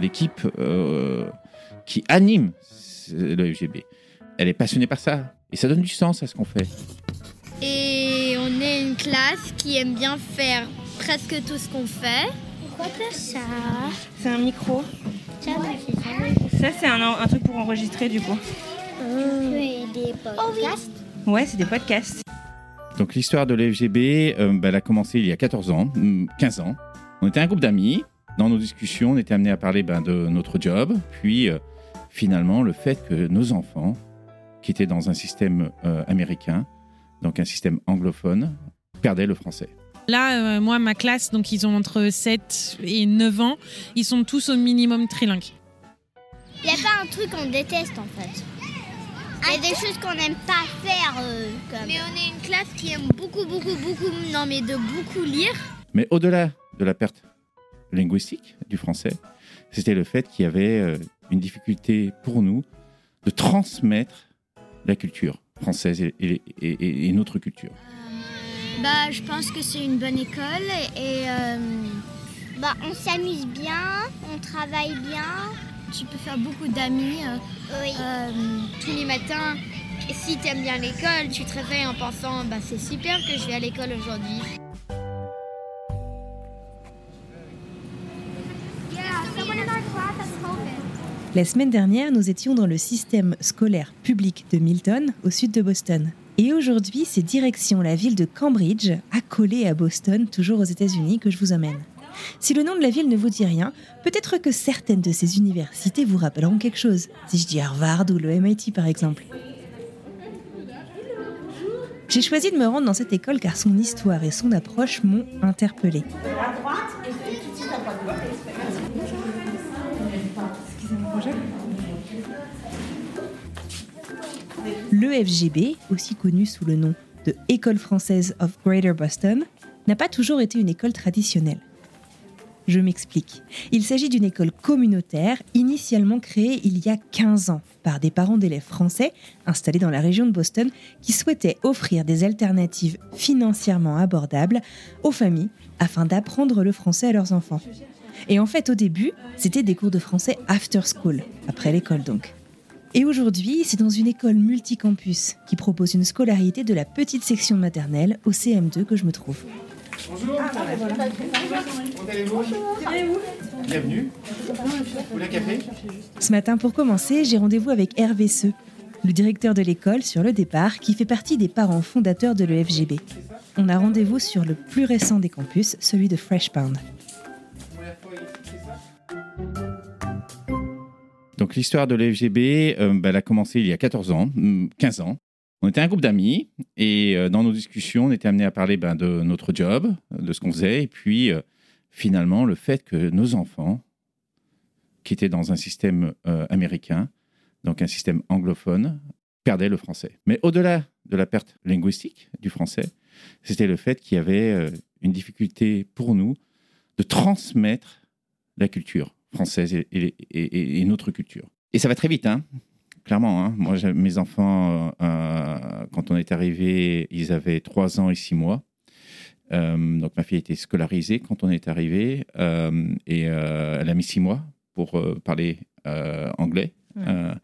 L'équipe euh, qui anime le FGB, elle est passionnée par ça. Et ça donne du sens à ce qu'on fait. Et on est une classe qui aime bien faire presque tout ce qu'on fait. Pourquoi t'as ça C'est un micro. Ça, c'est ça. Ça, c'est un, un truc pour enregistrer du coup. Et des podcasts. Ouais, c'est des podcasts. Donc l'histoire de l'FGB, euh, ben, elle a commencé il y a 14 ans, hum, 15 ans. On était un groupe d'amis. Dans nos discussions, on était amené à parler ben, de notre job. Puis euh, finalement, le fait que nos enfants, qui étaient dans un système euh, américain, donc un système anglophone, perdaient le français. Là, euh, moi, ma classe, donc ils ont entre 7 et 9 ans, ils sont tous au minimum trilingues. Il n'y a pas un truc qu'on déteste en fait. Il y a des choses qu'on n'aime pas faire. euh, comme... Mais on est une classe qui aime beaucoup, beaucoup, beaucoup, non mais de beaucoup lire. Mais au-delà de la perte linguistique du français, c'était le fait qu'il y avait euh, une difficulté pour nous de transmettre la culture française et, et- et- et notre culture. Bah, je pense que c'est une bonne école et euh, bah, on s'amuse bien, on travaille bien. Tu peux faire beaucoup d'amis. euh, tous les matins, et si tu aimes bien l'école, tu te réveilles en pensant bah, c'est super que je vais à l'école aujourd'hui. La semaine dernière, nous étions dans le système scolaire public de Milton, au sud de Boston. Et aujourd'hui, c'est direction la ville de Cambridge, accolée à Boston, toujours aux États-Unis, que je vous emmène. Si le nom de la ville ne vous dit rien, peut-être que certaines de ces universités vous rappelleront quelque chose. Si je dis Harvard ou le MIT par exemple. J'ai choisi de me rendre dans cette école car son histoire et son approche m'ont interpellée. L'EFGB, aussi connu sous le nom de École française of Greater Boston, n'a pas toujours été une école traditionnelle. Je m'explique. Il s'agit d'une école communautaire initialement créée il y a 15 ans par des parents d'élèves français installés dans la région de Boston qui souhaitaient offrir des alternatives financièrement abordables aux familles afin d'apprendre le français à leurs enfants. Et en fait, au début, c'était des cours de français after school, après l'école donc. Et aujourd'hui, c'est dans une école multicampus qui propose une scolarité de la petite section maternelle au CM2 que je me trouve. Bienvenue. Vous voulez un café Ce matin, pour commencer, j'ai rendez-vous avec Hervé Seux, le directeur de l'école sur le départ, qui fait partie des parents fondateurs de l'EFGB. On a rendez-vous sur le plus récent des campus, celui de Freshpound. Donc l'histoire de l'FGB, euh, ben, elle a commencé il y a 14 ans, hum, 15 ans. On était un groupe d'amis et euh, dans nos discussions, on était amené à parler ben, de notre job, de ce qu'on faisait, et puis euh, finalement le fait que nos enfants, qui étaient dans un système euh, américain, donc un système anglophone, perdaient le français. Mais au-delà de la perte linguistique du français, c'était le fait qu'il y avait une difficulté pour nous de transmettre la culture française et, et- et- et notre culture. Et ça va très vite, hein clairement. hein. Moi, mes enfants, euh, quand on est arrivé, ils avaient 3 ans et 6 mois. Euh, donc ma fille était scolarisée quand on est arrivé euh, et euh, elle a mis 6 mois pour euh, parler euh, anglais. Euh,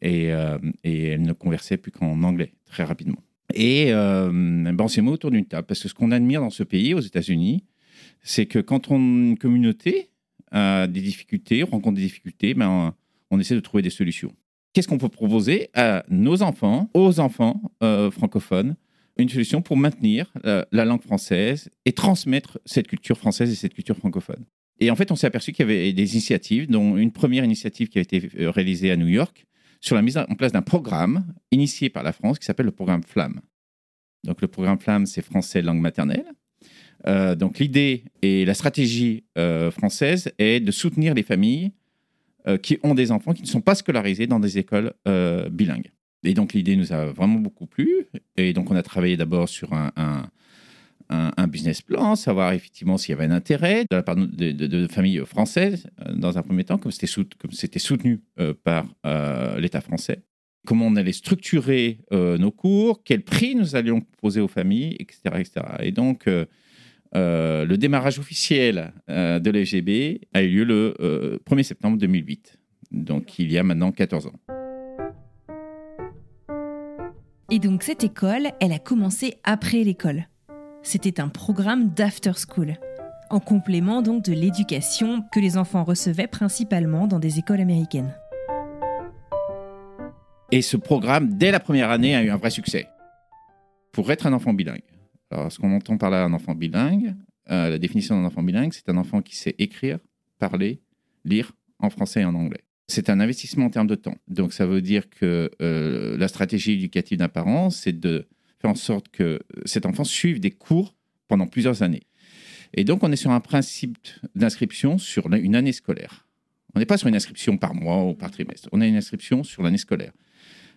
et, euh, et elle ne conversait plus qu'en anglais, très rapidement. Et euh, ben, on s'est mis autour d'une table, parce que ce qu'on admire dans ce pays, aux États-Unis, c'est que quand on, une communauté a des difficultés, rencontre des difficultés, ben, on, essaie de trouver des solutions. qu'est-ce qu'on peut proposer à nos enfants, aux enfants euh, francophones, une solution pour maintenir euh, la langue française et transmettre cette culture française et cette culture francophone. Et en fait, on s'est aperçu qu'il y avait des initiatives, dont une première initiative qui a été euh, réalisée à New York sur la mise en place d'un programme initié par la France qui s'appelle le programme FLAM. Donc le programme FLAM, c'est français langue maternelle. Euh, donc l'idée et la stratégie euh, française est de soutenir les familles euh, qui ont des enfants qui ne sont pas scolarisés dans des écoles bilingues. Et donc l'idée nous a vraiment beaucoup plu. Et donc on a travaillé d'abord sur un, business plan, savoir effectivement s'il y avait un intérêt de la part de, familles françaises dans un premier temps, comme c'était soutenu par l'État français. Comment on allait structurer nos cours, quel prix nous allions proposer aux familles, etc. etc. Et donc, euh, le démarrage officiel euh, de l'FGB a eu lieu le euh, 1er septembre 2008, donc il y a maintenant 14 ans. Et donc cette école, elle a commencé après l'école. C'était un programme d'after school, en complément donc de l'éducation que les enfants recevaient principalement dans des écoles américaines. Et ce programme, dès la première année, a eu un vrai succès. Pour être un enfant bilingue. Alors, ce qu'on entend par là, un enfant bilingue, euh, la définition d'un enfant bilingue, c'est un enfant qui sait écrire, parler, lire en français et en anglais. C'est un investissement en termes de temps. Donc, ça veut dire que euh, la stratégie éducative d'un parent, c'est de faire en sorte que cet enfant suive des cours pendant plusieurs années. Et donc, on est sur un principe d'inscription sur une année scolaire. On n'est pas sur une inscription par mois ou par trimestre. On a une inscription sur l'année scolaire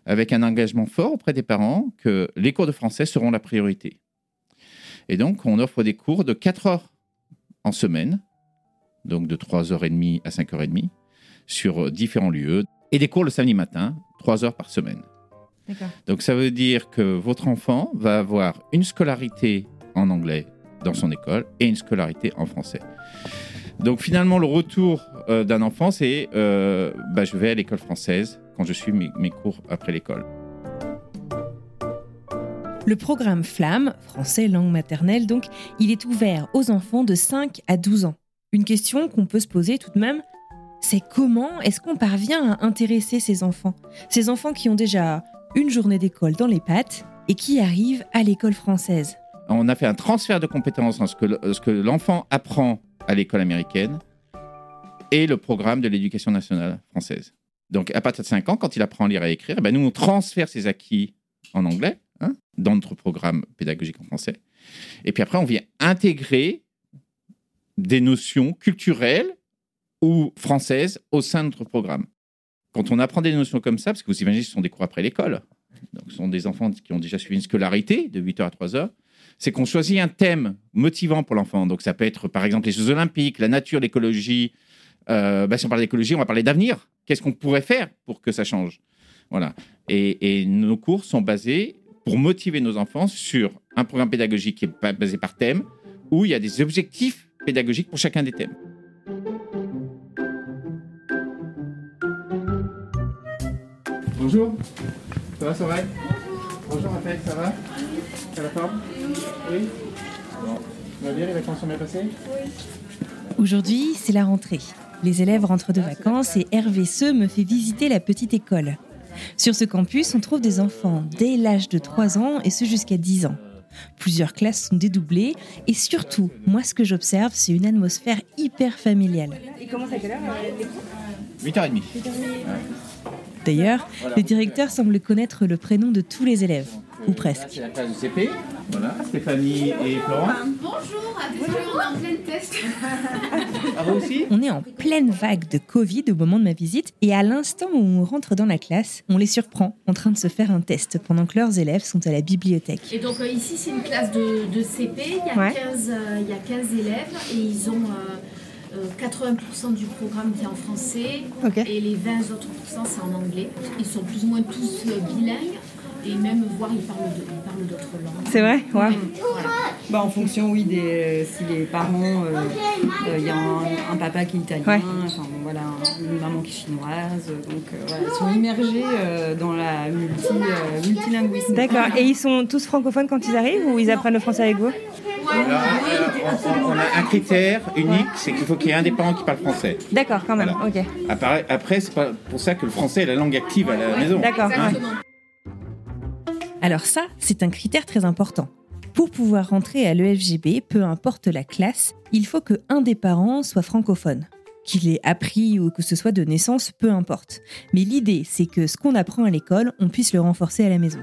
avec un engagement fort auprès des parents que les cours de français seront la priorité. Et donc, on offre des cours de 4 heures en semaine, donc de 3h30 à 5h30, sur différents lieux, et des cours le samedi matin, 3 heures par semaine. Donc, ça veut dire que votre enfant va avoir une scolarité en anglais dans son école et une scolarité en français. Donc, finalement, le retour euh, d'un enfant, c'est euh, bah, je vais à l'école française quand je suis mes, mes cours après l'école. Le programme FLAM, français langue maternelle donc, il est ouvert aux enfants de 5 à 12 ans. Une question qu'on peut se poser tout de même, c'est comment est-ce qu'on parvient à intéresser ces enfants? Ces enfants qui ont déjà une journée d'école dans les pattes et qui arrivent à l'école française. On a fait un transfert de compétences dans ce que, le- ce que l'enfant apprend à l'école américaine et le programme de l'éducation nationale française. Donc, à partir de 5 ans, quand il apprend à lire et à écrire, eh ben, nous, on transfère ses acquis en anglais hein, dans notre programme pédagogique en français. Et puis après, on vient intégrer des notions culturelles ou françaises au sein de notre programme. Quand on apprend des notions comme ça, parce que vous imaginez, ce sont des cours après l'école, donc ce sont des enfants qui ont déjà suivi une scolarité de 8h à 3h, c'est qu'on choisit un thème motivant pour l'enfant. Donc ça peut être par exemple les Jeux Olympiques, la nature, l'écologie. Euh, bah, si on parle d'écologie, on va parler d'avenir. Qu'est-ce qu'on pourrait faire pour que ça change? Voilà. Et, et nos cours sont basés pour motiver nos enfants sur un programme pédagogique qui est ba- basé par thème, où il y a des objectifs pédagogiques pour chacun des thèmes. Bonjour. Ça va, ça va? Bonjour Raphaël, ça va? Ça va forme? Oui Bon. Ça va bien, les vacances sont bien passées Aujourd'hui, c'est la rentrée. Les élèves rentrent de vacances et Hervé Seux me fait visiter la petite école. Sur ce campus, on trouve des enfants dès l'âge de 3 ans et ce jusqu'à 10 ans. Plusieurs classes sont dédoublées et surtout, moi ce que j'observe, c'est une atmosphère hyper familiale. Il commence à quelle heure 8h30. D'ailleurs, le directeur semble connaître le prénom de tous les élèves, ou presque. C'est la classe de CP. Voilà, Stéphanie et Florent. Bonjour, on est en pleine test. Ah, vous aussi On est en pleine vague de Covid au moment de ma visite et à l'instant où on rentre dans la classe, on les surprend en train de se faire un test pendant que leurs élèves sont à la bibliothèque. Et donc euh, ici, c'est une classe de, de CP. Il y, a Ouais. 15, euh, il y a 15 élèves et ils ont euh, 80% du programme qui est en français et les 20 autres pourcents, c'est en anglais. Ils sont plus ou moins tous euh, bilingues. Et même voir, ils parlent de- ils parlent d'autres langues. C'est vrai? Ouais. Voilà. Bah, en fonction, oui, des, si les parents, euh, euh, il y a un, un papa qui est italien, Ouais. enfin, bon, voilà, une maman qui est chinoise, donc euh, voilà, ils sont immergés euh, dans la multi, euh, multilinguisme. D'accord. Et ils sont tous francophones quand ils arrivent ou ils apprennent le français avec vous? Alors, euh, on, on a un critère unique, c'est qu'il faut qu'il y ait un des parents qui parle français. D'accord, quand même. Voilà. Ok. Après, après c'est pas pour ça que le français est la langue active à la maison. D'accord. Hein. Alors ça, c'est un critère très important. Pour pouvoir rentrer à l'EFGB, peu importe la classe, il faut que un des parents soit francophone. Qu'il ait appris ou que ce soit de naissance, peu importe. Mais l'idée, c'est que ce qu'on apprend à l'école, on puisse le renforcer à la maison.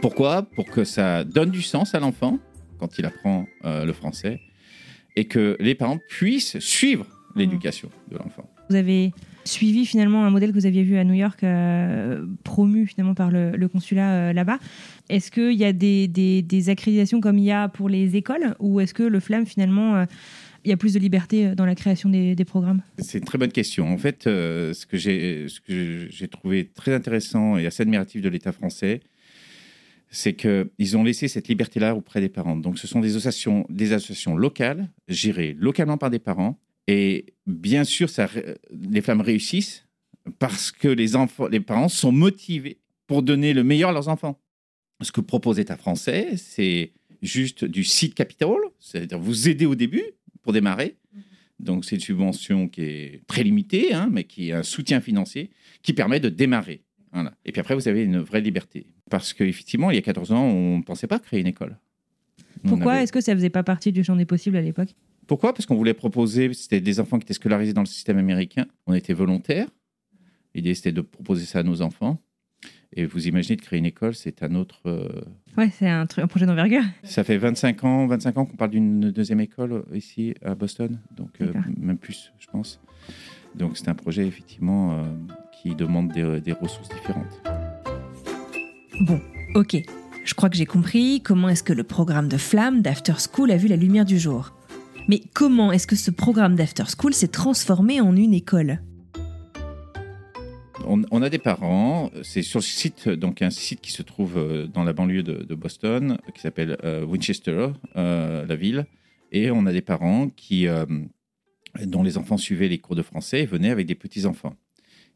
Pourquoi? Pour que ça donne du sens à l'enfant quand il apprend euh, le français et que les parents puissent suivre l'éducation de l'enfant. Vous avez suivi finalement un modèle que vous aviez vu à New York, euh, promu finalement par le, consulat euh, là-bas. Est-ce qu'il y a des, accréditations comme il y a pour les écoles ou est-ce que le FLAM finalement, euh, il y a plus de liberté dans la création des, des programmes? C'est une très bonne question. En fait, ce que j'ai trouvé très intéressant et assez admiratif de l'État français, c'est qu'ils ont laissé cette liberté-là auprès des parents. Donc, ce sont des associations, des associations locales, gérées localement par des parents. Et bien sûr, ça, les femmes réussissent parce que les, enfants, les parents sont motivés pour donner le meilleur à leurs enfants. Ce que propose l'État français, c'est juste du seed capital, c'est-à-dire vous aider au début pour démarrer. Donc, c'est une subvention qui est très limitée, hein, mais qui est un soutien financier qui permet de démarrer. Voilà. Et puis après, vous avez une vraie liberté. Parce qu'effectivement, il y a 14 ans, on ne pensait pas créer une école. On Pourquoi avait- est-ce que ça faisait pas partie du champ des possibles à l'époque? Pourquoi? Parce qu'on voulait proposer, c'était des enfants qui étaient scolarisés dans le système américain. On était volontaires. L'idée, c'était de proposer ça à nos enfants. Et vous imaginez de créer une école, c'est un autre. euh, Ouais, c'est un, projet d'envergure. Ça fait 25 ans, 25 ans qu'on parle d'une deuxième école euh, ici à Boston, donc euh, même plus, je pense. Donc c'est un projet effectivement euh, qui demande des, des ressources différentes. Bon, ok. Je crois que j'ai compris comment est-ce que le programme de Flamme d'After School a vu la lumière du jour? Mais comment est-ce que ce programme d'After School s'est transformé en une école? On, a des parents, c'est sur le site, donc un site qui se trouve euh, dans la banlieue de, Boston, qui s'appelle euh, Winchester, euh, la ville, et on a des parents qui, dont les enfants suivaient les cours de français et venaient avec des petits enfants.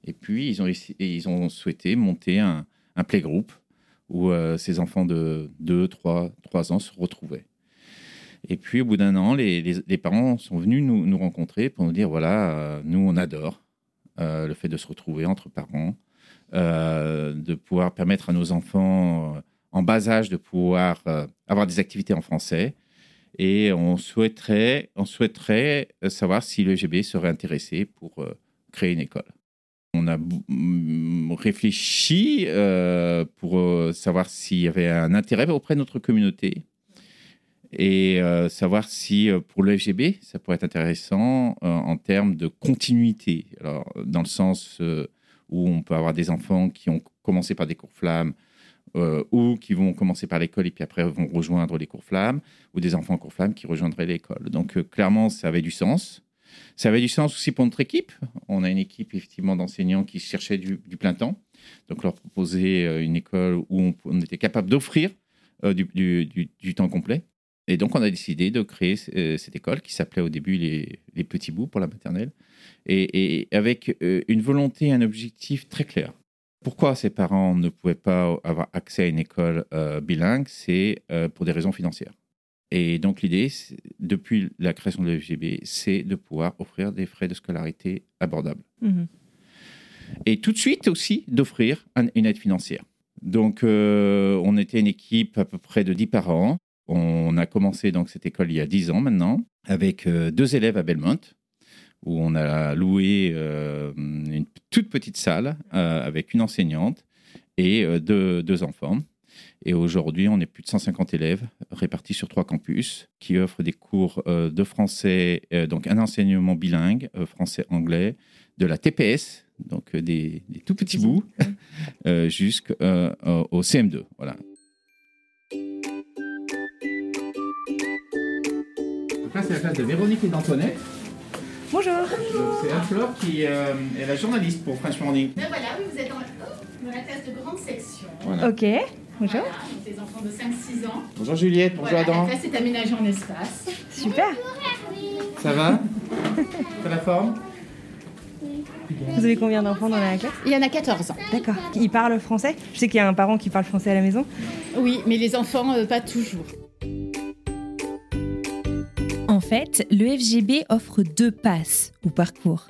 Et puis ils ont, ils ont souhaité monter un, un playgroup où ces enfants de 2, 3, 3 ans se retrouvaient. Et puis au bout d'un an, les, parents sont venus nous, rencontrer pour nous dire voilà, euh, nous on adore euh, le fait de se retrouver entre parents, euh, de pouvoir permettre à nos enfants en bas âge de pouvoir avoir des activités en français. Et on souhaiterait, on souhaiterait savoir si le GB serait intéressé pour créer une école. On a mm, réfléchi pour savoir s'il y avait un intérêt auprès de notre communauté et euh, savoir si euh, pour le FGB, ça pourrait être intéressant euh, en termes de continuité. Alors, dans le sens où on peut avoir des enfants qui ont commencé par des cours flammes ou qui vont commencer par l'école et puis après vont rejoindre les cours flammes, ou des enfants en cours flammes qui rejoindraient l'école. Donc, clairement, ça avait du sens. Ça avait du sens aussi pour notre équipe. On a une équipe effectivement d'enseignants qui cherchaient du, plein temps. Donc, leur proposer une école où on, était capable d'offrir du temps complet. Et donc, on a décidé de créer euh, cette école qui s'appelait au début les, les Petits Bouts pour la maternelle, et, et avec euh, une volonté un objectif très clair. Pourquoi ces parents ne pouvaient pas avoir accès à une école euh, bilingue? C'est euh, pour des raisons financières. Et donc, l'idée, depuis la création de l'FGB, c'est de pouvoir offrir des frais de scolarité abordables Mhm. et tout de suite aussi d'offrir un- une aide financière. Donc, euh, on était une équipe à peu près de 10 parents. On a commencé donc cette école il y a 10 ans maintenant, avec euh, deux élèves à Belmont, où on a loué euh, une toute petite salle euh, avec une enseignante et deux, deux enfants. Et aujourd'hui, on est plus de 150 élèves répartis sur trois campus qui offrent des cours euh, de français, euh, donc un enseignement bilingue, euh, français-anglais, de la TPS, donc des, des tout petits bouts, jusqu'au CM2. Voilà. Donc là, c'est la classe de Véronique et d'Antoinette. Bonjour. C'est Anne-Fleur qui euh, est la journaliste pour French Morning. Mais voilà, oui, vous êtes. Dans la classe de grande section. Voilà. Ok, bonjour. Voilà, donc des enfants de 5-6 ans. Bonjour Juliette, bonjour Voilà, Adam. la classe est aménagée en espace. Super. Ça va? T'as la forme? Vous avez combien d'enfants dans la classe? Il y en a 14 ans. D'accord. Ils parlent français? Je sais qu'il y a un parent qui parle français à la maison. Oui, mais les enfants, euh, pas toujours. En fait, le FGB offre deux passes ou parcours.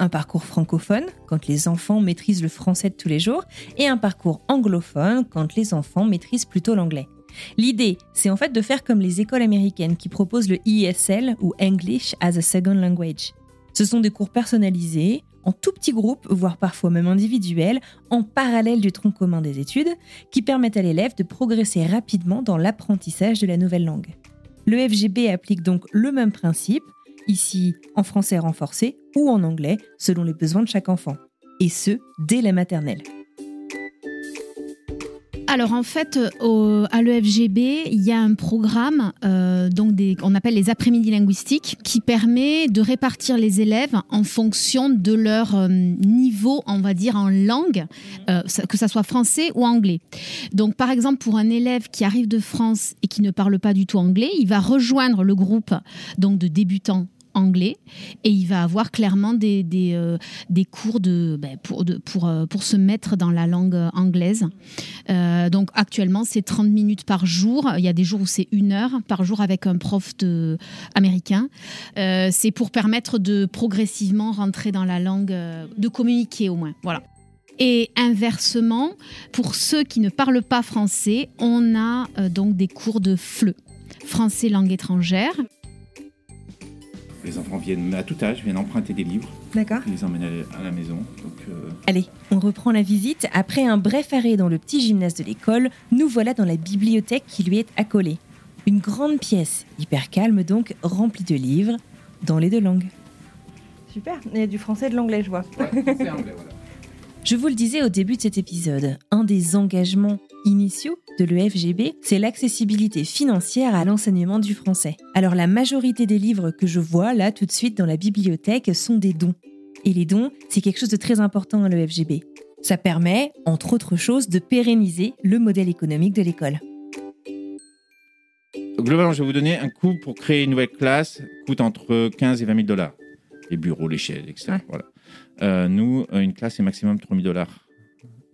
Un parcours francophone, quand les enfants maîtrisent le français de tous les jours, et un parcours anglophone, quand les enfants maîtrisent plutôt l'anglais. L'idée, c'est en fait de faire comme les écoles américaines qui proposent le ESL ou English as a Second Language. Ce sont des cours personnalisés, en tout petits groupes, voire parfois même individuels, en parallèle du tronc commun des études, qui permettent à l'élève de progresser rapidement dans l'apprentissage de la nouvelle langue. Le FGB applique donc le même principe, ici en français renforcé ou en anglais, selon les besoins de chaque enfant. Et ce, dès la maternelle. Alors en fait, au- à l'EFGB, il y a un programme euh, donc appelle les après-midi linguistiques qui permet de répartir les élèves en fonction de leur euh, niveau, on va dire, en langue, euh, que ça soit français ou anglais. Donc par exemple, pour un élève qui arrive de France et qui ne parle pas du tout anglais, il va rejoindre le groupe donc de débutants anglais et il va avoir clairement des, des, euh, cours de, ben, pour, de, pour, euh, pour se mettre dans la langue anglaise. Euh, donc actuellement, c'est 30 minutes par jour. Il y a des jours où c'est une heure par jour avec un prof de, américain. C'est pour permettre de progressivement rentrer dans la langue, de communiquer au moins. Voilà. Et inversement, pour ceux qui ne parlent pas français, on a donc des cours de FLE, français langue étrangère. Les enfants viennent à tout âge, viennent emprunter des livres, D'accord ils les emmènent à la- maison. Donc, euh, Allez, on reprend la visite. Après un bref arrêt dans le petit gymnase de l'école, nous voilà dans la bibliothèque qui lui est accolée. Une grande pièce, hyper calme donc, remplie de livres, dans les deux langues. Super. Il y a du français et de l'anglais, je vois. c'est anglais, voilà. Je vous le disais au début de cet épisode, un des engagements initiaux de l'EFGB, c'est l'accessibilité financière à l'enseignement du français. Alors la majorité des livres que je vois là tout de suite dans la bibliothèque sont des dons. Et les dons, c'est quelque chose de très important à l'EFGB. Ça permet, entre autres choses, de pérenniser le modèle économique de l'école. Globalement, je vais vous donner un coût pour créer une nouvelle classe, coûte entre 15 et 20 000 dollars. Les bureaux, les chaises, etc. Ouais. Voilà. Euh, nous, euh, une classe, c'est maximum 3 000 dollars.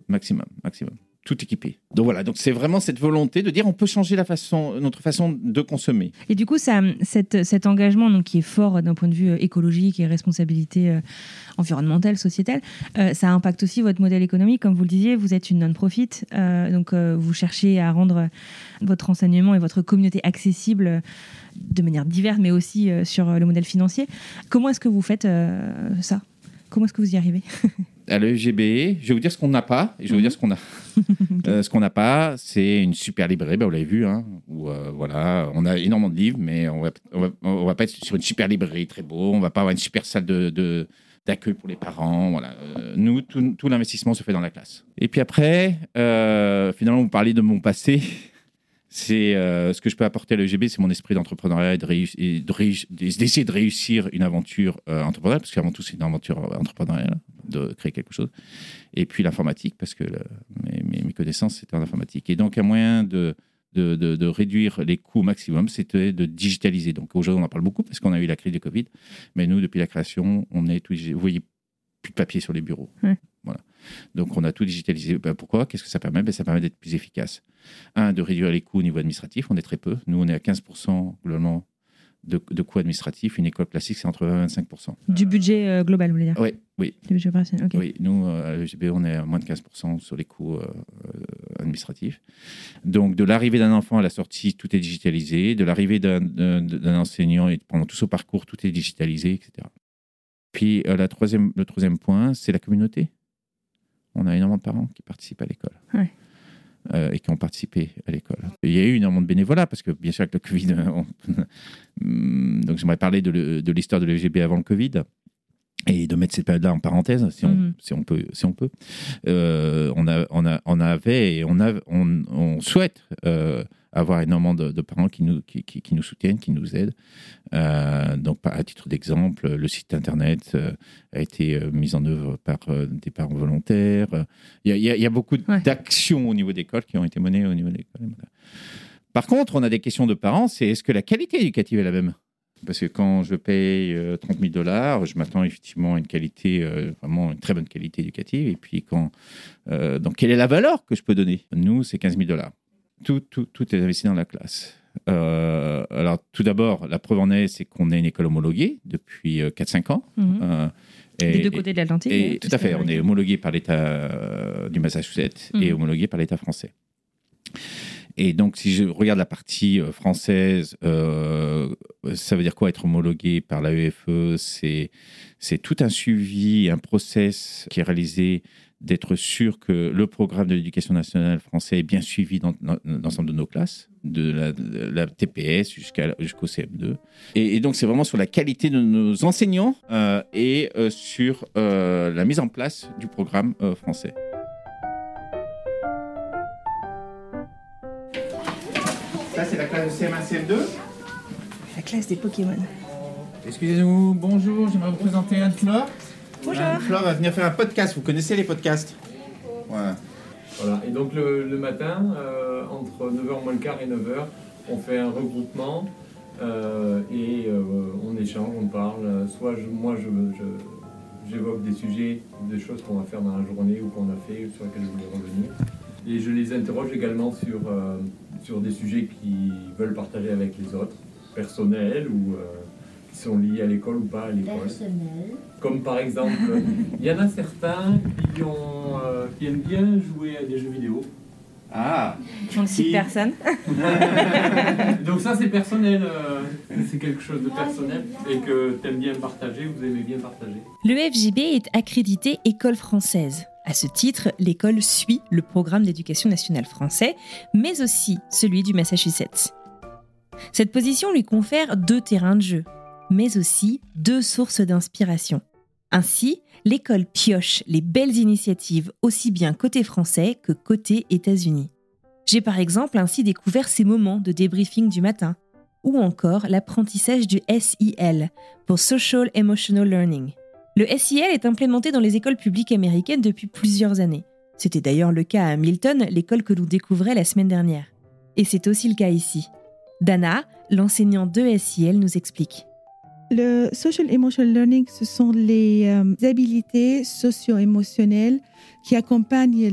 Maximum, maximum. Tout équipé. Donc voilà, donc c'est vraiment cette volonté de dire on peut changer la façon, notre façon de consommer. Et du coup, ça, cet engagement donc, qui est fort d'un point de vue euh, écologique et responsabilité environnementale, sociétale, ça impacte aussi votre modèle économique. Comme vous le disiez, vous êtes une non-profit, donc vous cherchez à rendre votre enseignement et votre communauté accessible de manière diverse, mais aussi sur le modèle financier. Comment est-ce que vous faites ça? Comment est-ce que vous y arrivez? À l'EGB, je vais vous dire ce qu'on n'a pas et je vais vous dire ce qu'on a. Euh, ce qu'on n'a pas, c'est une super librairie, bah, vous l'avez vu, hein, où euh, voilà, on a énormément de livres, mais on va, on va, on va pas être sur une super librairie très beau, on va pas avoir une super salle de, de- d'accueil pour les parents. Voilà. Euh, nous, tout, tout l'investissement se fait dans la classe. Et puis après, euh, finalement, vous parlez de mon passé. C'est euh, ce que je peux apporter à l'EGB, c'est mon esprit d'entrepreneuriat et de réuss- et de d'essayer de réussir une aventure euh, entrepreneuriale, parce qu'avant tout, c'est une aventure euh, entrepreneuriale, de créer quelque chose. Et puis l'informatique, parce que mes, connaissances, c'était en informatique. Et donc, un moyen de, de, de- réduire les coûts au maximum, c'était de digitaliser. Donc, aujourd'hui, on en parle beaucoup, parce qu'on a eu la crise du Covid. Mais nous, depuis la création, on est tout. Vous voyez, plus de papier sur les bureaux. Ouais. Voilà. Donc, on a tout digitalisé. Ben, pourquoi? Qu'est-ce que ça permet? Ben, Ça permet d'être plus efficace. Un, de réduire les coûts au niveau administratif. On est très peu. Nous, on est à 15% globalement de, de coûts administratifs. Une école classique, c'est entre 20 et 25%. Du budget euh, global, vous voulez dire? Oui, oui. Du budget opérationnel, ok. Oui, nous, euh, à l'EGB, on est à moins de 15% sur les coûts euh, euh, administratifs. Donc, de l'arrivée d'un enfant à la sortie, tout est digitalisé. De l'arrivée d'un enseignant et pendant tout son parcours, tout est digitalisé, etc. Puis, euh, la troisième, le troisième point, c'est la communauté. On a énormément de parents qui participent à l'école. Ouais. euh, et qui ont participé à l'école. Il y a eu énormément de bénévolat parce que, bien sûr, avec le Covid, on- donc j'aimerais parler de, l'histoire de l'EGB avant le Covid. et de mettre cette période-là en parenthèse, si on, Mhm. si on peut. Si on, peut. Euh, on, a, on, a, on avait et on, a, on, on souhaite euh, avoir énormément de, de parents qui nous, qui, qui, qui nous soutiennent, qui nous aident. Euh, donc, à titre d'exemple, le site internet euh, a été euh, mis en œuvre par euh, des parents volontaires. Il y a, il y a- il y a beaucoup Ouais. d'actions au niveau d'école qui ont été menées au niveau de l'école. Par contre, on a des questions de parents, c'est est-ce que la qualité éducative est la même? Parce que quand je paye euh, 30 000 dollars, je m'attends effectivement à une qualité, euh, vraiment une très bonne qualité éducative. Et puis, quand, euh, donc, quelle est la valeur que je peux donner? Nous, c'est 15 000 dollars. Tout, tout, tout est investi dans la classe. Euh, alors, tout d'abord, la preuve en est, c'est qu'on est une école homologuée depuis euh, 4-5 ans. Mhm. Euh, Des deux côtés de l'Atlantique. et euh, tout à fait, on est homologué par l'État euh, du Massachusetts et Mhm. homologué par l'État français. Et donc, si je regarde la partie euh, française, euh, ça veut dire quoi être homologué par l'AEFE? C'est tout un suivi, un process qui est réalisé d'être sûr que le programme de l'éducation nationale français est bien suivi dans, dans- dans l'ensemble de nos classes, de la, de la TPS jusqu'à- jusqu'au CM2. Et, et donc, c'est vraiment sur la qualité de nos enseignants euh, et euh, sur euh, la mise en place du programme euh, français. Ça, c'est la classe de CM1, CM2. La classe des Pokémon. Excusez-nous, bonjour, j'aimerais vous présenter Anne-Flore. Bonjour. Anne-Flore va venir faire un podcast. Vous connaissez les podcasts Voilà. Voilà. Et donc le, le matin, euh, entre 9h moins le quart et 9h, on fait un regroupement euh, et euh, on échange, on parle. Soit je- moi, je, je- j'évoque des sujets, des choses qu'on va faire dans la journée ou qu'on a fait, sur lesquelles je voulais revenir. Et je les interroge également sur, euh, sur des sujets qu'ils veulent partager avec les autres, personnels ou euh, qui sont liés à l'école ou pas à l'école. Comme par exemple, il y en a certains qui, ont, euh, qui aiment bien jouer à des jeux vidéo. Ah On ne cite personne. Donc ça c'est personnel, euh, c'est quelque chose de personnel et que tu aimes bien partager, vous aimez bien partager. Le FJB est accrédité école française. À ce titre, l'école suit le programme d'éducation nationale français, mais aussi celui du Massachusetts. Cette position lui confère deux terrains de jeu, mais aussi deux sources d'inspiration. Ainsi, l'école pioche les belles initiatives aussi bien côté français que côté États-Unis. J'ai par exemple ainsi découvert ces moments de débriefing du matin, ou encore l'apprentissage du SEL pour Social Emotional Learning. Le SEL est implémenté dans les écoles publiques américaines depuis plusieurs années. C'était d'ailleurs le cas à Milton, l'école que nous découvrait la semaine dernière. Et c'est aussi le cas ici. Dana, l'enseignante de SEL, nous explique. Le social emotional learning, ce sont les euh, habilités socio-émotionnelles qui accompagnent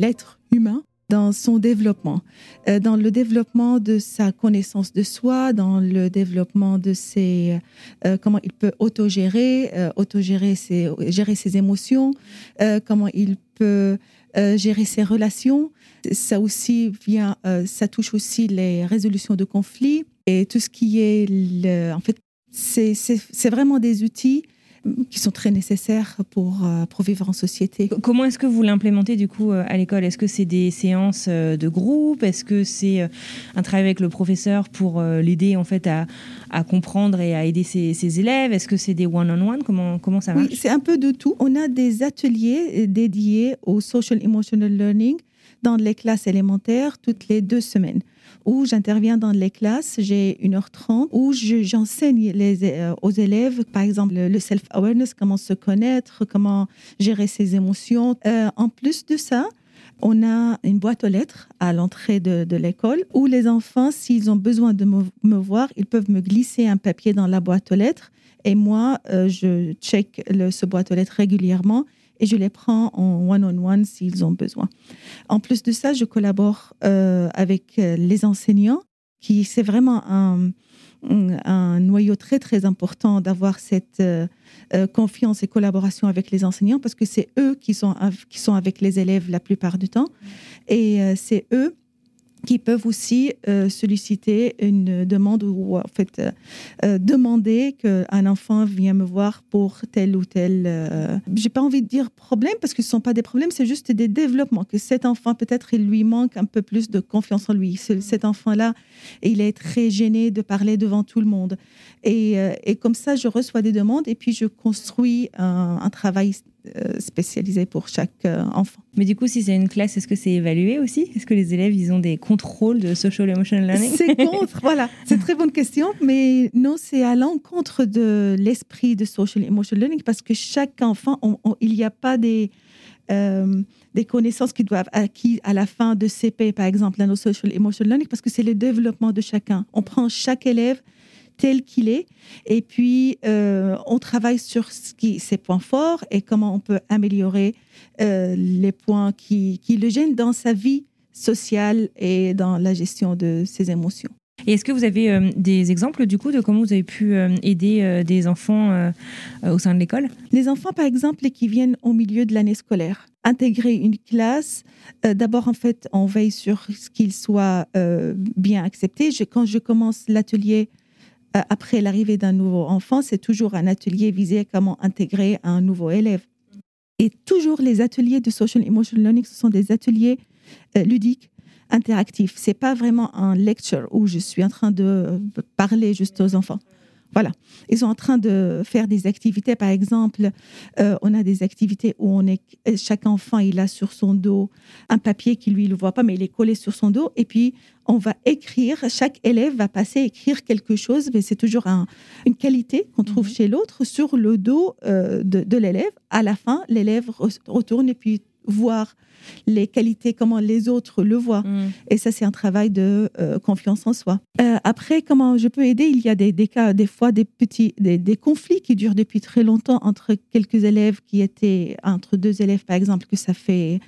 l'être humain dans son développement, Euh, dans le développement de sa connaissance de soi, dans le développement de ses euh, comment il peut autogérer, euh, autogérer ses gérer ses émotions, euh, comment il peut euh, gérer ses relations. Ça aussi vient, ça touche aussi les résolutions de conflits et tout ce qui est le, en fait c'est vraiment des outils qui sont très nécessaires pour, euh, pour vivre en société. Comment est-ce que vous l'implémentez du coup euh, à l'école? Est-ce que c'est des séances euh, de groupe? Est-ce que c'est un travail avec le professeur pour l'aider en fait à, à comprendre et à aider ses, ses élèves? Est-ce que c'est des one-on-one? Comment, comment ça marche? Oui, c'est un peu de tout. On a des ateliers dédiés au social emotional learning dans les classes élémentaires toutes les deux semaines où j'interviens dans les classes, j'ai 1h30, où je- j'enseigne euh, aux élèves, par exemple, le self-awareness, comment se connaître, comment gérer ses émotions. Euh, en plus de ça, on a une boîte aux lettres à l'entrée de, l'école où les enfants, s'ils ont besoin de me, voir, ils peuvent me glisser un papier dans la boîte aux lettres et moi, euh, je check ce boîte aux lettres régulièrement et je les prends en one-on-one s'ils ont besoin. En plus de ça, je collabore euh, avec euh, les enseignants, qui c'est vraiment un, un noyau très très important d'avoir cette euh, confiance et collaboration avec les enseignants parce que c'est eux qui sont, qui sont avec les élèves la plupart du temps et c'est eux qui peuvent aussi euh, solliciter une demande ou en fait euh, euh, demander qu'un enfant vienne me voir pour tel ou tel. euh, J'ai pas envie de dire problème parce que ce sont pas des problèmes, c'est juste des développements. Que cet enfant peut-être il lui manque un peu plus de confiance en lui. Ce- Cet enfant-là, il est très gêné de parler devant tout le monde. Et, euh, comme ça, je reçois des demandes et puis je construis un, travail spécialisé pour chaque euh, enfant. Mais du coup, si c'est une classe, est-ce que c'est évalué aussi? Est-ce que les élèves, ils ont des contrôles de social emotional learning? C'est contre, voilà. C'est très bonne question, mais non, c'est à l'encontre de l'esprit de social emotional learning parce que chaque enfant, on- on- il n'y a pas des, euh, des connaissances qui doivent acquis à la fin de CP, par exemple, dans le social emotional learning, parce que c'est le développement de chacun. On prend chaque élève tel qu'il est, et puis euh, on travaille sur ce qui, ses points forts et comment on peut améliorer euh, les points qui, qui le gênent dans sa vie sociale et dans la gestion de ses émotions. Et est-ce que vous avez euh, des exemples du coup de comment vous avez pu euh, aider euh, des enfants au sein de l'école? Les enfants, par exemple, qui viennent au milieu de l'année scolaire, intégrer une classe, d'abord, en fait, on veille sur ce qu'ils soient bien acceptés. Je- quand je commence l'atelier après l'arrivée d'un nouveau enfant, c'est toujours un atelier visé à comment intégrer un nouveau élève. Et toujours les ateliers de social emotional learning, ce sont des ateliers euh, ludiques, interactifs. C'est pas vraiment un lecture où je suis en train de euh, parler juste aux enfants. Voilà. Ils sont en train de faire des activités. Par exemple, euh, on a des activités où on est, chaque enfant, il a sur son dos un papier qui lui, il ne le voit pas, mais il est collé sur son dos. Et puis, on va écrire, chaque élève va passer à écrire quelque chose, mais c'est toujours un- une qualité qu'on trouve chez l'autre sur le dos euh, de, de l'élève. À la fin, l'élève re- retourne et puis voir les qualités, comment les autres le voient. Et ça, c'est un travail de euh, confiance en soi. Euh, après, comment je peux aider? Il y a des, des cas, des fois, des petits, des, des conflits qui durent depuis très longtemps entre quelques élèves qui étaient, entre deux élèves, par exemple, que ça fait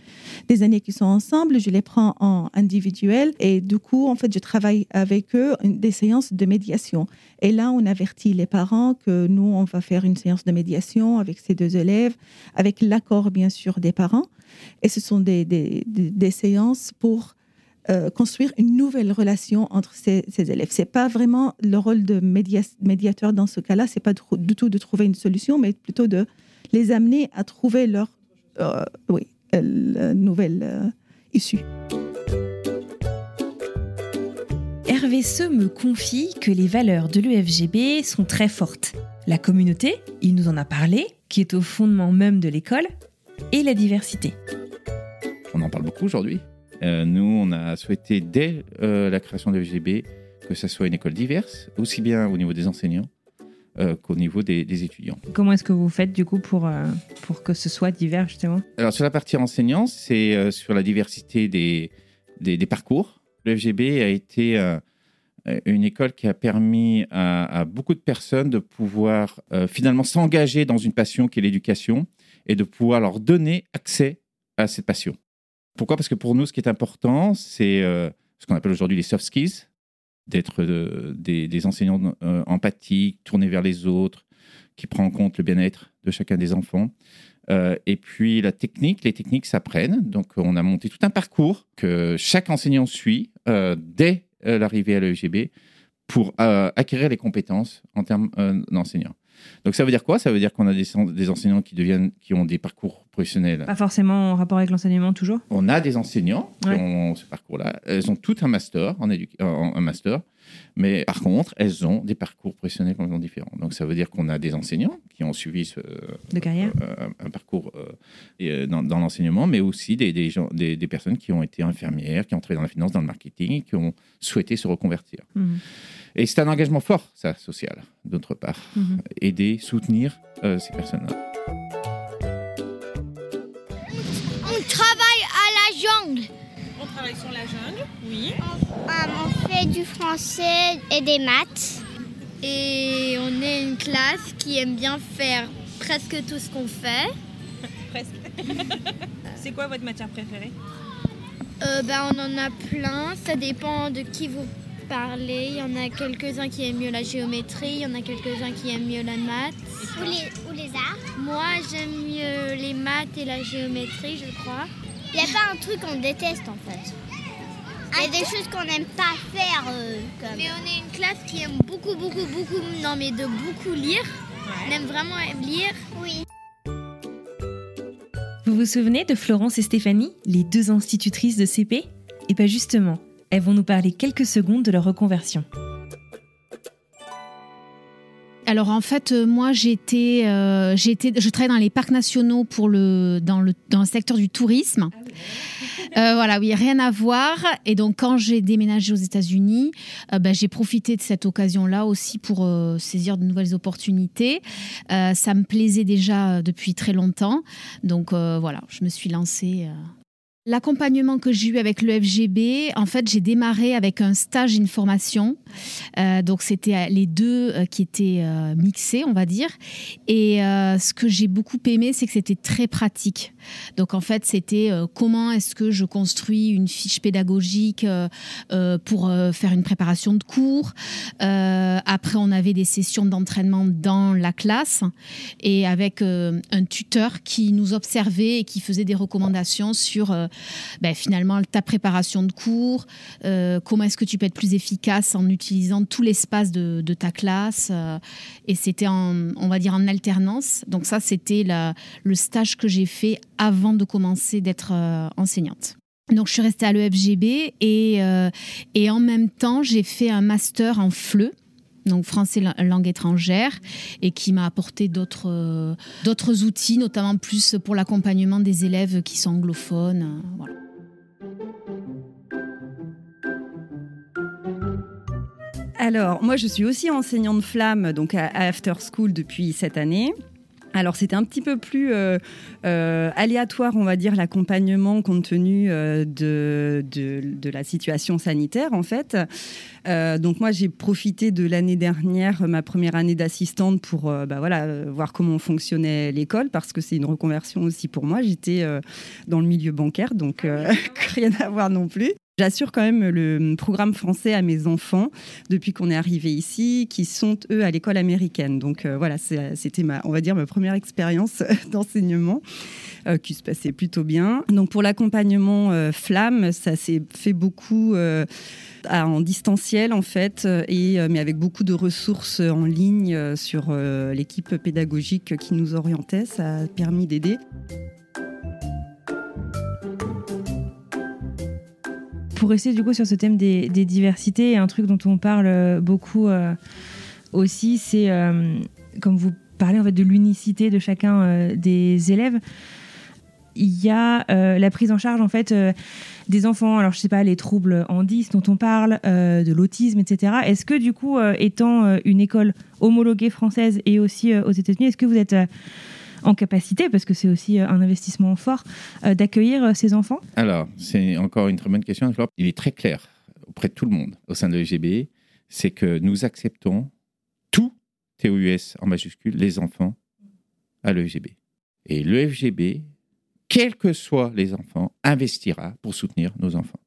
des années qu'ils sont ensemble. Je les prends en individuel et du coup, en fait, je travaille avec eux des séances de médiation. Et là, on avertit les parents que nous, on va faire une séance de médiation avec ces deux élèves, avec l'accord, bien sûr, des parents. Et ce sont des, séances pour euh, construire une nouvelle relation entre ces, ces élèves. C'est pas vraiment le rôle de média- médiateur dans ce cas-là. C'est pas du tout de trouver une solution, mais plutôt de les amener à trouver leur euh, euh, nouvelle issue. Hervé Se me confie que les valeurs de l'EFGB sont très fortes. La communauté, il nous en a parlé, qui est au fondement même de l'école, et la diversité. On en parle beaucoup aujourd'hui. Euh, nous, on a souhaité dès euh, la création de l'FGB que ça soit une école diverse, aussi bien au niveau des enseignants euh, qu'au niveau des, des étudiants. Comment est-ce que vous faites du coup pour, pour que ce soit divers justement? Alors sur la partie enseignant, c'est sur la diversité des, des, des parcours. Le FGB a été une école qui a permis à, à beaucoup de personnes de pouvoir finalement s'engager dans une passion qui est l'éducation et de pouvoir leur donner accès à cette passion. Pourquoi? Parce que pour nous, ce qui est important, c'est euh, ce qu'on appelle aujourd'hui les soft skills, d'être euh, des, enseignants euh, empathiques, tournés vers les autres, qui prend en compte le bien-être de chacun des enfants. Et puis la technique, les techniques s'apprennent. Donc on a monté tout un parcours que chaque enseignant suit dès l'arrivée à l'EGB pour acquérir les compétences en termes d'enseignants. Donc ça veut dire quoi? Ça veut dire qu'on a des, des enseignants qui deviennent, qui ont des parcours professionnels. Pas forcément en rapport avec l'enseignement toujours? On a des enseignants qui Ouais. ont ce parcours-là. Elles ont tout un master en, en- un master, mais par contre, elles ont des parcours professionnels complètement différents. Donc ça veut dire qu'on a des enseignants qui ont suivi ce, De carrière euh, un, parcours euh, euh, dans, dans l'enseignement, mais aussi des, des, gens, des, des personnes qui ont été infirmières, qui ont travaillé dans la finance, dans le marketing, qui ont souhaité se reconvertir. Mhm. Et c'est un engagement fort, ça, social, d'autre part. Mhm. Aider, soutenir euh, ces personnes-là. Travaille sur la jungle, oui. On fait du français et des maths. Et on est une classe qui aime bien faire presque tout ce qu'on fait. Presque. C'est quoi votre matière préférée? Euh, ben, on en a plein, ça dépend de qui vous parlez. Il y en a quelques-uns qui aiment mieux la géométrie, il y en a quelques-uns qui aiment mieux la maths. Ou les, ou les arts. Moi, j'aime mieux les maths et la géométrie, je crois. Il n'y a pas un truc qu'on déteste en fait. Il y a des choses qu'on n'aime pas faire. euh, comme... Mais on est une classe qui aime beaucoup, beaucoup, beaucoup, non mais de beaucoup lire. On aime vraiment lire. Oui. Vous vous souvenez de Florence et Stéphanie, les deux institutrices de CP Et bien justement, elles vont nous parler quelques secondes de leur reconversion. Alors en fait, euh, moi j'étais, euh, j'étais, je travaille dans les parcs nationaux pour le dans le dans le secteur du tourisme. Euh, voilà, oui, rien à voir. Et donc quand j'ai déménagé aux États-Unis, euh, ben, j'ai profité de cette occasion-là aussi pour saisir de nouvelles opportunités. Ça me plaisait déjà depuis très longtemps, donc voilà, je me suis lancée. L'accompagnement que j'ai eu avec le FGB, en fait, j'ai démarré avec un stage une formation. Euh, donc, c'était euh, les deux euh, qui étaient mixés, on va dire. Et ce que j'ai beaucoup aimé, c'est que c'était très pratique. Donc, en fait, c'était comment est-ce que je construis une fiche pédagogique pour faire une préparation de cours. Après, on avait des sessions d'entraînement dans la classe et avec un tuteur qui nous observait et qui faisait des recommandations sur ben, finalement ta préparation de cours, euh, comment est-ce que tu peux être plus efficace en utilisant tout l'espace de, ta classe. euh, et c'était on va dire en alternance. Donc ça, c'était le stage que j'ai fait avant de commencer d'être euh, enseignante. Donc je suis restée à l'EFGB et, euh, et en même temps, j'ai fait un master en FLE donc français la- langue étrangère, et qui m'a apporté d'autres euh, d'autres outils, notamment plus pour l'accompagnement des élèves qui sont anglophones. euh. Alors, moi, je suis aussi enseignante flamme, donc à After School depuis cette année. Alors, c'était un petit peu plus euh, euh, aléatoire, on va dire, l'accompagnement compte tenu euh, de, de, de la situation sanitaire, en fait. Donc, moi, j'ai profité de l'année dernière, ma première année d'assistante, pour bah, voilà, voir comment fonctionnait l'école, parce que c'est une reconversion aussi pour moi. J'étais dans le milieu bancaire, donc euh, rien à voir non plus. J'assure quand même le programme français à mes enfants depuis qu'on est arrivé ici, qui sont eux à l'école américaine. Donc euh, voilà, c'est- c'était ma, on va dire ma première expérience d'enseignement euh, qui se passait plutôt bien. Donc pour l'accompagnement euh, flamme, ça s'est fait beaucoup. euh, en distanciel en fait, euh, et, euh, mais avec beaucoup de ressources en ligne euh, sur euh, l'équipe pédagogique qui nous orientait, ça a permis d'aider. Pour rester du coup sur ce thème des, diversités, un truc dont on parle euh, beaucoup euh, aussi, c'est euh, comme vous parlez en fait de l'unicité de chacun des élèves. Il y a la prise en charge en fait des enfants. Alors je sais pas les troubles en 10 dont on parle, de l'autisme, etc. Est-ce que du coup, étant une école homologuée française et aussi aux États-Unis, est-ce que vous êtes en capacité, parce que c'est aussi euh, un investissement fort, euh, d'accueillir euh, ces enfants Alors, c'est encore une très bonne question. Il est très clair auprès de tout le monde au sein de l'EGB, c'est que nous acceptons tout TOUS en majuscule, les enfants, à l'EGB. Et l'EFGB, quels que soient les enfants, investira pour soutenir nos enfants.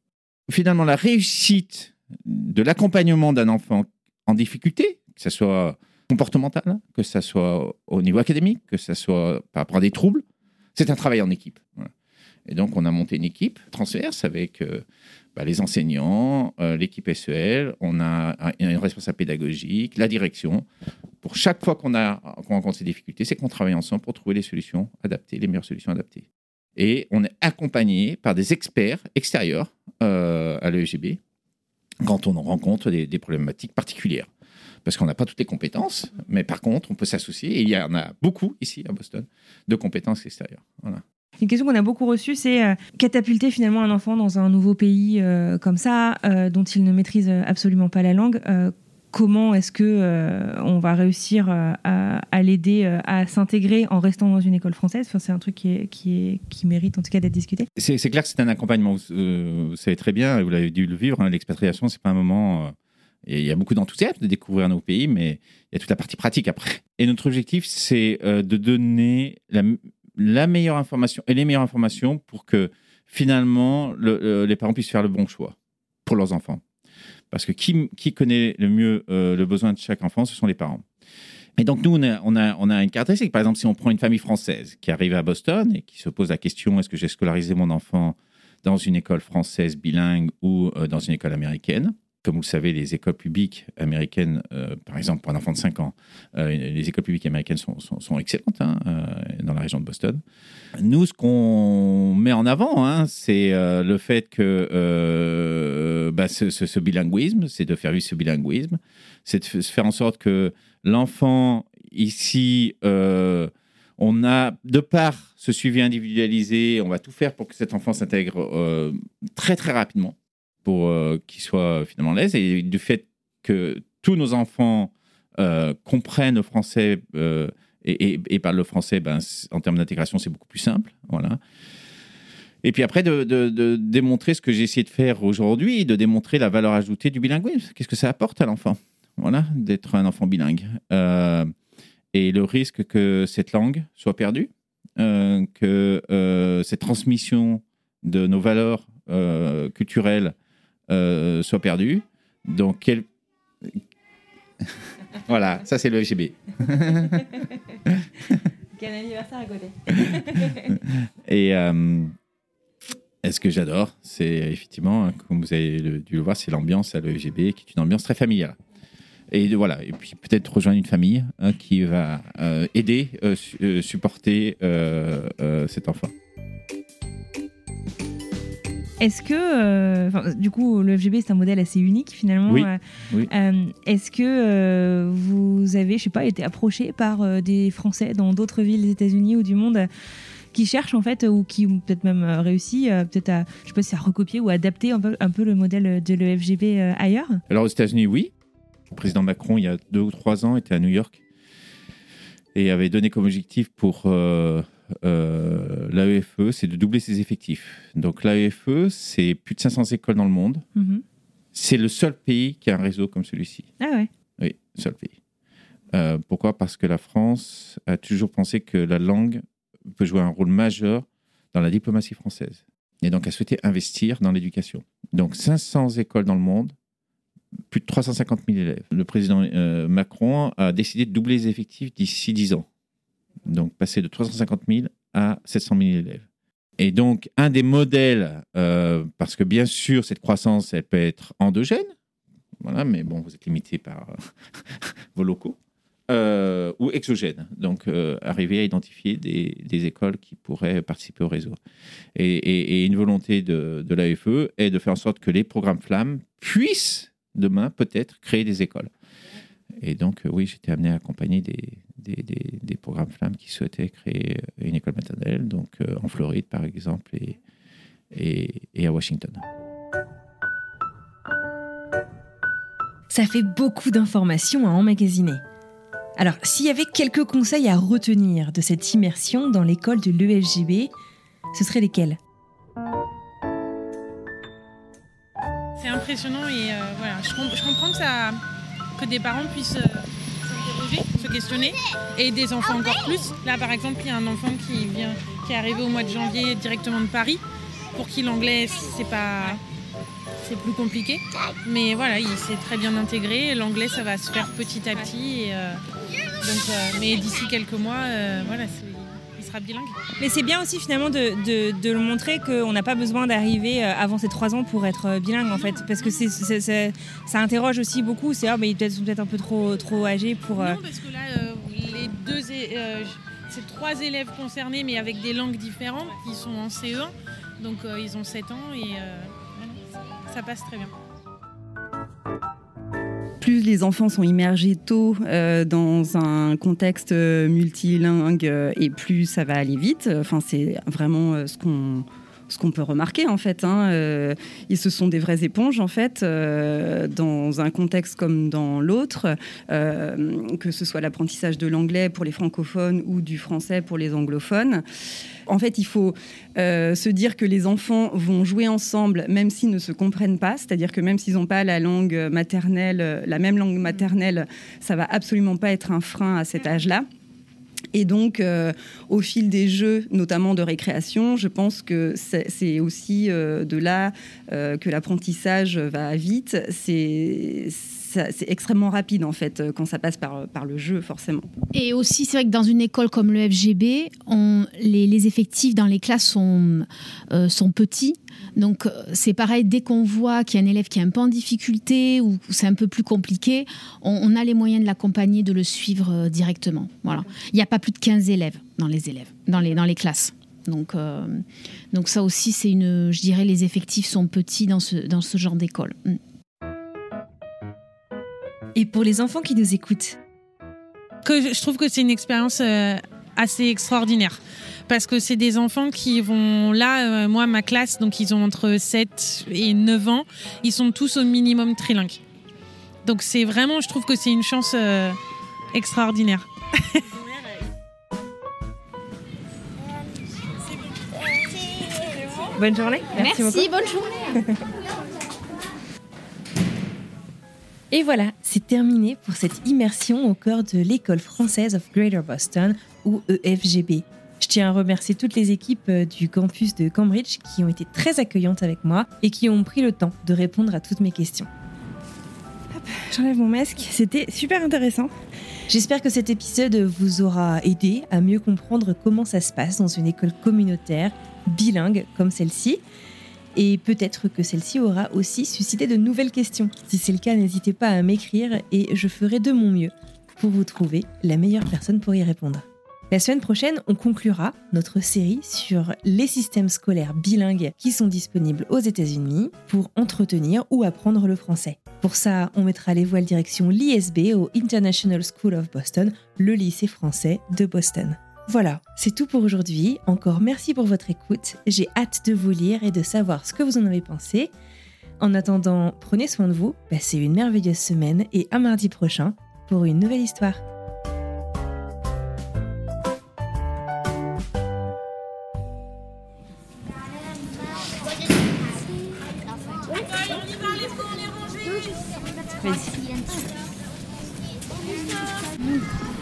Finalement, la réussite de l'accompagnement d'un enfant en difficulté, que ce soit comportemental, que ce soit au niveau académique, que ce soit par rapport à des troubles, c'est un travail en équipe. Et donc, on a monté une équipe transverse avec euh, bah, les enseignants, euh, l'équipe SEL, on a un, responsable pédagogique, la direction. Pour chaque fois qu'on a qu'on rencontre ces difficultés, c'est qu'on travaille ensemble pour trouver les solutions adaptées, les meilleures solutions adaptées. Et on est accompagné par des experts extérieurs euh, à l'EGB quand on rencontre des problématiques particulières. Parce qu'on n'a pas toutes les compétences, mais par contre, on peut s'associer. Et il y en a beaucoup ici à Boston de compétences extérieures. Voilà. Une question qu'on a beaucoup reçue, c'est euh, catapulter finalement un enfant dans un nouveau pays euh, comme ça, euh, dont il ne maîtrise absolument pas la langue. Comment est-ce que on va réussir à, à l'aider à s'intégrer en restant dans une école française? Enfin, C'est un truc qui, est, qui, est, qui mérite en tout cas d'être discuté. C'est clair que c'est un accompagnement. Vous, savez très bien, et vous l'avez dû le vivre, hein, l'expatriation, c'est pas un moment. Il y a beaucoup d'enthousiasme de découvrir nos pays, mais il y a toute la partie pratique après. Et notre objectif, c'est euh, de donner la, meilleure information et les meilleures informations pour que finalement le- les parents puissent faire le bon choix pour leurs enfants. Parce que qui, connaît le mieux euh, le besoin de chaque enfant, ce sont les parents. Et donc, nous, on a, on, a, on a. Par exemple, si on prend une famille française qui arrive à Boston et qui se pose la question est-ce que j'ai scolarisé mon enfant dans une école française bilingue ou euh, dans une école américaine? Comme vous le savez, les écoles publiques américaines, euh, par exemple pour un enfant de 5 ans, euh, les écoles publiques américaines sont, excellentes hein, euh, dans la région de Boston. Nous, ce qu'on met en avant, hein, c'est le fait que bah, ce, bilinguisme, c'est de faire vivre ce bilinguisme, c'est de faire en sorte que l'enfant ici, on a, de par ce suivi individualisé, on va tout faire pour que cet enfant s'intègre très très rapidement, pour euh, qu'il soit finalement à l'aise, et du fait que tous nos enfants euh, comprennent le français euh, et, parlent le français, ben, en termes d'intégration, c'est beaucoup plus simple. Voilà. Et puis après, de, démontrer ce que j'ai essayé de faire aujourd'hui, de démontrer la valeur ajoutée du bilinguisme. Qu'est-ce que ça apporte à l'enfant? Voilà, d'être un enfant bilingue. Et le risque que cette langue soit perdue, que cette transmission de nos valeurs culturelles euh, soit perdue. Donc, quel... voilà, ça c'est le FGB. Quel anniversaire à côté. Et euh, ce que j'adore, c'est effectivement, hein, comme vous avez dû le voir, c'est l'ambiance à l'EFGB, qui est une ambiance très familiale. Et voilà, et puis peut-être rejoindre une famille hein, qui va euh, aider, euh, su- supporter cet enfant. Est-ce que, euh, du coup, le FGB c'est un modèle assez unique finalement. Oui, euh, oui. euh, Est-ce que vous avez, je sais pas, été approché par des Français dans d'autres villes des États-Unis ou du monde qui cherchent en fait ou qui ont peut-être même réussi, peut-être à, je sais pas si à recopier ou adapter un peu, un peu le modèle de l'EFGB ailleurs? Alors aux États-Unis, oui. Le président Macron, il y a deux ou trois ans, était à New York et avait donné comme objectif pour euh, l'AEFE, c'est de doubler ses effectifs. Donc l'AEFE, c'est plus de 500 écoles dans le monde. Mhm. C'est le seul pays qui a un réseau comme celui-ci. Ah ouais. Oui, seul pays. Euh, pourquoi? Parce que la France a toujours pensé que la langue peut jouer un rôle majeur dans la diplomatie française. Et donc a souhaité investir dans l'éducation. Donc 500 écoles dans le monde, plus de 350 000 élèves. Le président euh, Macron a décidé de doubler les effectifs d'ici 10 ans. Donc passer de 350 000 à 700 000 élèves. Et donc, un des modèles, euh, parce que bien sûr, cette croissance, elle peut être endogène, voilà, mais bon, vous êtes limité par euh, vos locaux, euh, ou exogène. Donc, arriver à identifier des, écoles qui pourraient participer au réseau. Et, une volonté de, de l'AFE est de faire en sorte que les programmes flammes puissent demain peut-être créer des écoles. Et donc, euh, oui, j'étais amené à accompagner des, des, des- des programmes flammes qui souhaitaient créer euh, une école maternelle, donc euh, en Floride par exemple, et, et, et à Washington. Ça fait beaucoup d'informations à emmagasiner. Alors, s'il y avait quelques conseils à retenir de cette immersion dans l'école de l'EFGB, ce seraient lesquels? C'est impressionnant et euh, voilà, je, je comprends que, ça, que des parents puissent euh, s'interroger, se questionner et des enfants encore plus. Là par exemple, il y a un enfant qui vient, qui est arrivé au mois de janvier directement de Paris, pour qui l'anglais c'est pas, c'est plus compliqué. Mais voilà, il s'est très bien intégré. L'anglais ça va se faire petit à petit. Et, euh, euh, mais d'ici quelques mois, voilà, bilingue. Mais c'est bien aussi finalement de, le montrer qu'on n'a pas besoin d'arriver euh, avant ces trois ans pour être euh, bilingue en fait. Parce que ça interroge aussi beaucoup. C'est ah, mais ils sont peut-être un peu trop, trop âgés pour. euh, Non, parce que là, euh, les deux, c'est trois élèves concernés, mais avec des langues différentes, qui sont en CE1, donc ils ont 7 ans et ça passe très bien. Plus les enfants sont immergés tôt euh, dans un contexte multilingue euh, et plus ça va aller vite. Enfin, c'est vraiment euh, ce qu'on ce qu'on peut remarquer en fait. Hein. Euh, et ce sont des vraies éponges en fait, euh, dans un contexte comme dans l'autre, euh, que ce soit l'apprentissage de l'anglais pour les francophones ou du français pour les anglophones. En fait, il faut se dire que les enfants vont jouer ensemble, même s'ils ne se comprennent pas. C'est-à-dire que même s'ils n'ont pas la langue maternelle, la même langue maternelle, ça va absolument pas être un frein à cet âge-là. Et donc, euh, au fil des jeux, notamment de récréation, je pense que c'est aussi euh, de là euh, que l'apprentissage va vite. C'est extrêmement rapide en fait euh, quand ça passe par, par le jeu, forcément. Et aussi, c'est vrai que dans une école comme le FGB, les, effectifs dans les classes sont, euh, petits. Donc, euh, c'est pareil, dès qu'on voit qu'il y a un élève qui est un peu en difficulté ou c'est un peu plus compliqué, on, a les moyens de l'accompagner, de le suivre euh, directement. Voilà. Il n'y a pas plus de 15 élèves dans les classes. Donc, euh, ça aussi, c'est une, je dirais, les effectifs sont petits dans ce, dans ce genre d'école. Et pour les enfants qui nous écoutent, que je trouve que c'est une expérience euh, assez extraordinaire. Parce que c'est des enfants qui vont là, euh, moi, ma classe, donc ils ont entre 7 et 9 ans, ils sont tous au minimum trilingues. Donc c'est vraiment, je trouve que c'est une chance euh, extraordinaire. bonne journée. Merci, beaucoup. bonne journée. Et voilà, c'est terminé pour cette immersion au cœur de l'école française of Greater Boston, ou EFGB. Je tiens à remercier toutes les équipes euh, du campus de Cambridge qui ont été très accueillantes avec moi et qui ont pris le temps de répondre à toutes mes questions. J'enlève mon masque. C'était super intéressant. J'espère que cet épisode vous aura aidé à mieux comprendre comment ça se passe dans une école communautaire, bilingue comme celle-ci. Et peut-être que celle-ci aura aussi suscité de nouvelles questions. Si c'est le cas, n'hésitez pas à m'écrire et je ferai de mon mieux pour vous trouver la meilleure personne pour y répondre. La semaine prochaine, on conclura notre série sur les systèmes scolaires bilingues qui sont disponibles aux États-Unis pour entretenir ou apprendre le français. Pour ça, on mettra les voiles direction l'ISB au International School of Boston, le lycée français de Boston. Voilà, c'est tout pour aujourd'hui. Encore merci pour votre écoute. J'ai hâte de vous lire et de savoir ce que vous en avez pensé. En attendant, prenez soin de vous, passez une merveilleuse semaine et à mardi prochain pour une nouvelle histoire.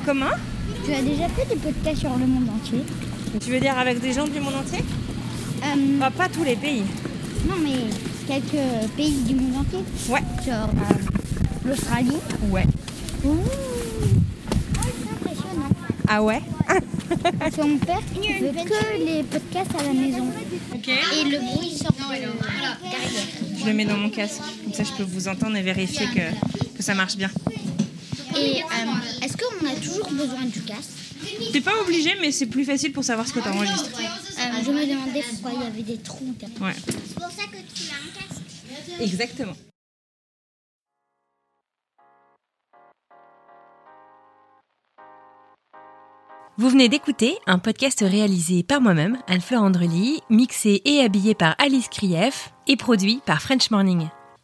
Comment? Tu as déjà fait des podcasts sur le monde entier Tu veux dire avec des gens du monde entier Euh, Pas tous les pays. Non, mais quelques pays du monde entier Ouais. Genre euh, l'Australie Ouais. Ouh. Ah, c'est impressionnant. Ah ouais? Parce que mon père il veut que les podcasts à la maison. Et le bruit sort de derrière. Je le mets dans mon casque. Comme ça, je peux vous entendre et vérifier que, que ça marche bien. Et euh, toujours besoin du casque T'es pas obligé, mais c'est plus facile pour savoir ce que t'enregistres. Euh, Je me demandais pourquoi il y avait des trous. Ouais. C'est pour ça que tu as un casque. Exactement. Vous venez d'écouter un podcast réalisé par moi-même, Anne-Fleur Andrely, mixé et habillé par Alice Krief et produit par French Morning.